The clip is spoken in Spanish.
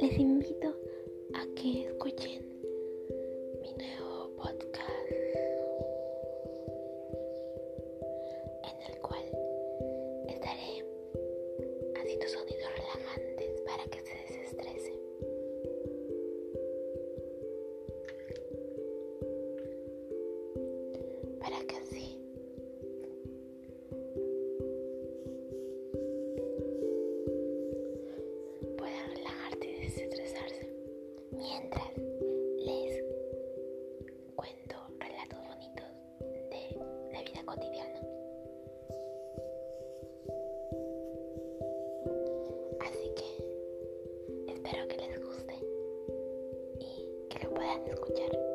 les invito a que escuchen mi nuevo podcast en el cual estaré haciendo sonidos relajantes para que se desestresen. Para que así mientras les cuento relatos bonitos de la vida cotidiana. Así que espero que les guste y que lo puedan escuchar.